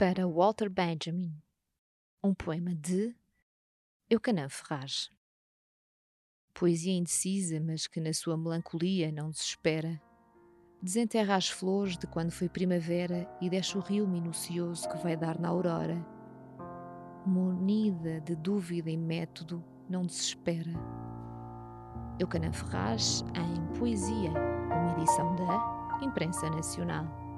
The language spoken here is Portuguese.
para Walter Benjamin, um poema de Eucanã Ferraz. Poesia indecisa, mas que na sua melancolia não desespera. Desenterra as flores de quando foi primavera e deixa o rio minucioso que vai dar na aurora. Munida de dúvida e método, não desespera. Eucanã Ferraz em Poesia, uma edição da Imprensa Nacional.